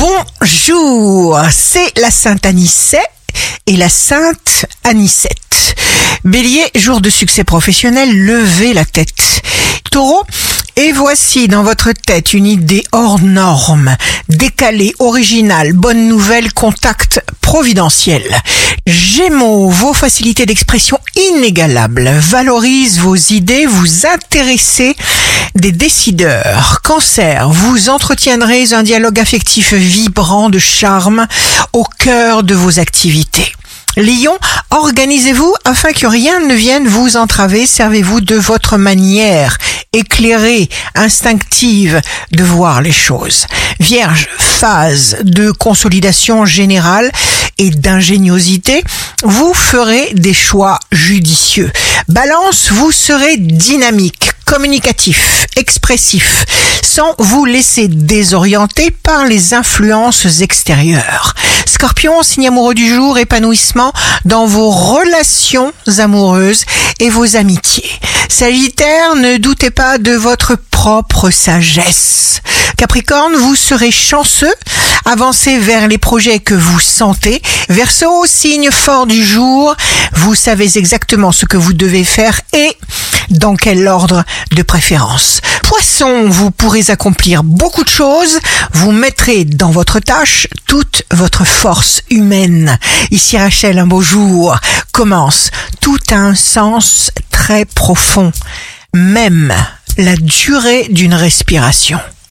Bonjour, c'est la Sainte Anicet et la Sainte Anicette. Bélier, jour de succès professionnel, levez la tête. Taureau, et voici dans votre tête une idée hors norme, décalée, originale, bonne nouvelle, contact providentiel. Gémeaux, vos facilités d'expression inégalables valorisent vos idées, vous intéressez des décideurs. Cancer, vous entretiendrez un dialogue affectif vibrant de charme au cœur de vos activités. Lion, organisez-vous afin que rien ne vienne vous entraver. Servez-vous de votre manière éclairée, instinctive de voir les choses. Vierge, phase de consolidation générale et d'ingéniosité, vous ferez des choix judicieux. Balance, vous serez dynamique, communicatif, expressif, sans vous laisser désorienter par les influences extérieures. Scorpion, signe amoureux du jour, épanouissement dans vos relations amoureuses et vos amitiés. Sagittaire, ne doutez pas de votre propre sagesse. Capricorne, vous serez chanceux, avancez vers les projets que vous sentez. Verseau, signe fort du jour, vous savez exactement ce que vous devez faire et dans quel ordre de préférence. Poisson, vous pourrez accomplir beaucoup de choses, vous mettrez dans votre tâche toute votre force humaine. Ici Rachel, un beau jour commence. Tout un sens très profond, même la durée d'une respiration.